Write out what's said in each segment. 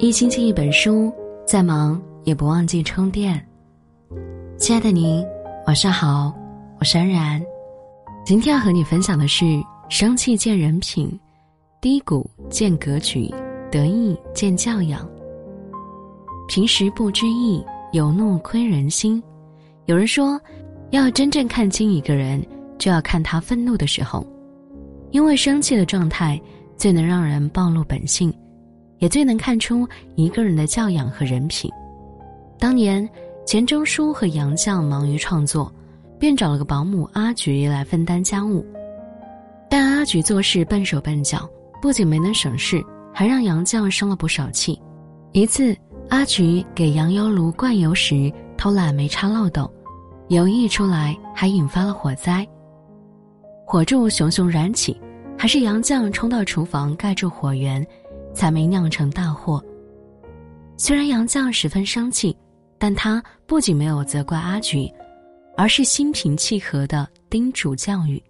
一星期一本书，再忙也不忘记充电。亲爱的您，晚上好，我是安然。今天要和你分享的是：生气见人品，低谷见格局，得意见教养。平时不知意，有怒亏人心。有人说，要真正看清一个人，就要看他愤怒的时候，因为生气的状态最能让人暴露本性。也最能看出一个人的教养和人品。当年钱钟书和杨绛忙于创作，便找了个保姆阿菊来分担家务。但阿菊做事笨手笨脚，不仅没能省事，还让杨绛生了不少气。一次，阿菊给羊油炉灌油时偷懒没插漏斗，油溢出来，还引发了火灾。火柱熊熊燃起，还是杨绛冲到厨房盖住火源。才没酿成大祸。虽然杨绛十分生气，但他不仅没有责怪阿菊，而是心平气和的叮嘱教育。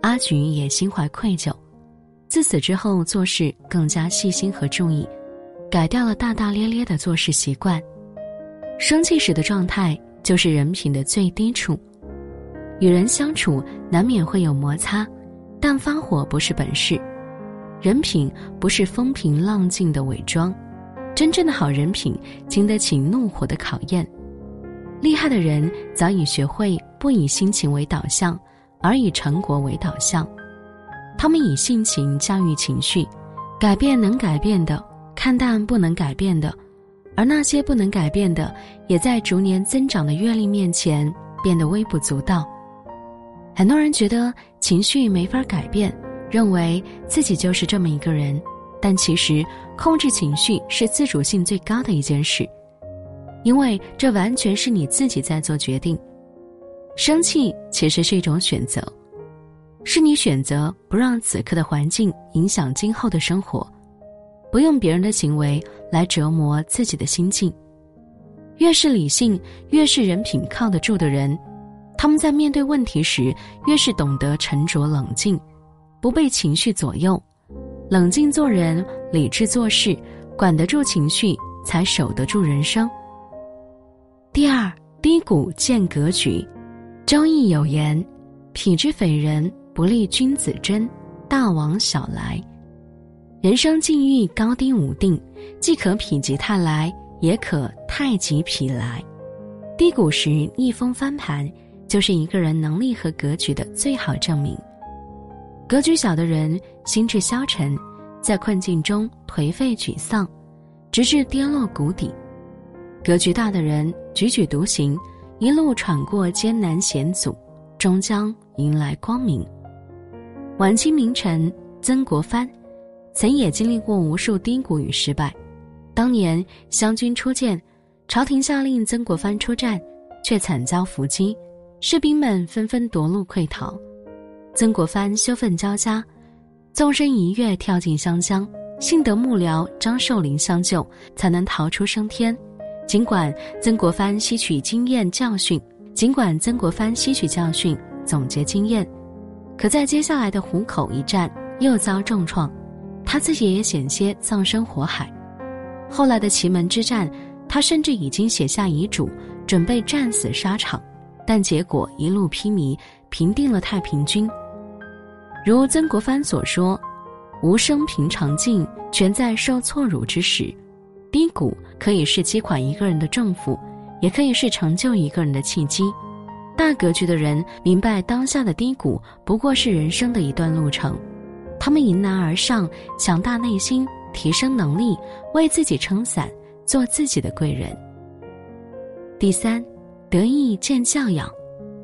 阿菊也心怀愧疚，自此之后做事更加细心和注意，改掉了大大咧咧的做事习惯。生气时的状态就是人品的最低处。与人相处难免会有摩擦，但发火不是本事。人品不是风平浪静的伪装，真正的好人品经得起怒火的考验。厉害的人早已学会不以心情为导向，而以成果为导向。他们以性情驾驭情绪，改变能改变的，看淡不能改变的，而那些不能改变的，也在逐年增长的阅历面前变得微不足道。很多人觉得情绪没法改变。认为自己就是这么一个人，但其实控制情绪是自主性最高的一件事，因为这完全是你自己在做决定。生气其实是一种选择，是你选择不让此刻的环境影响今后的生活，不用别人的行为来折磨自己的心境。越是理性，越是人品靠得住的人，他们在面对问题时越是懂得沉着冷静。不被情绪左右，冷静做人，理智做事，管得住情绪，才守得住人生。第二，低谷见格局。周易有言：“否之匪人，不立君子贞，大往小来。”人生境遇高低无定，既可否极泰来，也可太极否来。低谷时逆风翻盘，就是一个人能力和格局的最好证明。格局小的人心智消沉，在困境中颓废沮丧，直至跌落谷底；格局大的人踽踽独行，一路闯过艰难险阻，终将迎来光明。晚清名臣曾国藩，曾也经历过无数低谷与失败。当年湘军初建，朝廷下令曾国藩出战，却惨遭伏击，士兵们纷纷夺路溃逃。曾国藩羞愤交加，纵身一跃跳进湘江，幸得幕僚张寿林相救，才能逃出升天。尽管曾国藩吸取经验教训，尽管曾国藩吸取教训，总结经验，可在接下来的湖口一战又遭重创，他自己也险些葬身火海。后来的祁门之战，他甚至已经写下遗嘱，准备战死沙场，但结果一路披靡，平定了太平军。如曾国藩所说：“无生平常境，全在受挫辱之时。低谷可以是击垮一个人的政府，也可以是成就一个人的契机。大格局的人明白，当下的低谷不过是人生的一段路程。他们迎难而上，强大内心，提升能力，为自己撑伞，做自己的贵人。第三，得意见教养。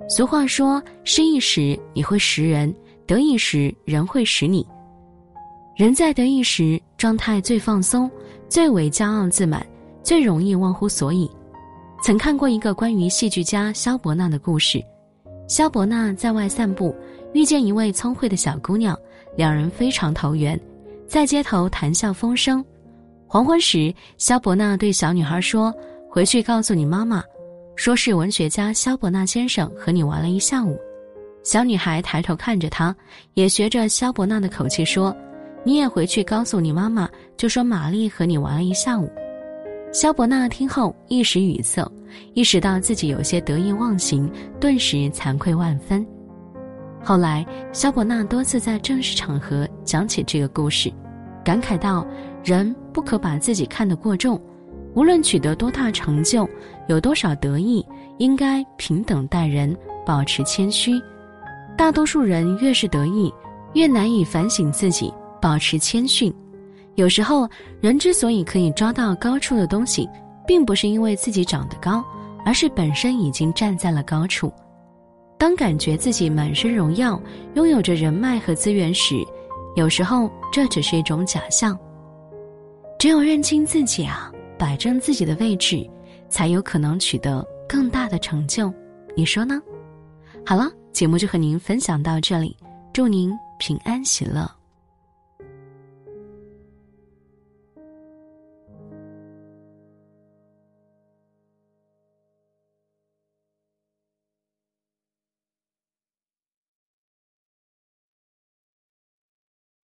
俗话说：失意时你会识人。”得意时，人会使你。人在得意时，状态最放松，最为骄傲自满，最容易忘乎所以。曾看过一个关于戏剧家萧伯纳的故事。萧伯纳在外散步，遇见一位聪慧的小姑娘，两人非常投缘，在街头谈笑风生。黄昏时，萧伯纳对小女孩说：“回去告诉你妈妈，说是文学家萧伯纳先生和你玩了一下午。”小女孩抬头看着他，也学着萧伯纳的口气说：“你也回去告诉你妈妈，就说玛丽和你玩了一下午。肖伯纳听后一时语塞，意识到自己有些得意忘形，顿时惭愧万分。后来，肖伯纳多次在正式场合讲起这个故事，感慨道：“人不可把自己看得过重，无论取得多大成就，有多少得意，应该平等待人，保持谦虚。大多数人越是得意，越难以反省自己。”保持谦逊，有时候人之所以可以抓到高处的东西，并不是因为自己长得高，而是本身已经站在了高处。当感觉自己满身荣耀，拥有着人脉和资源时，有时候这只是一种假象。只有认清自己啊，摆正自己的位置，才有可能取得更大的成就。你说呢？好了，节目就和您分享到这里，祝您平安喜乐。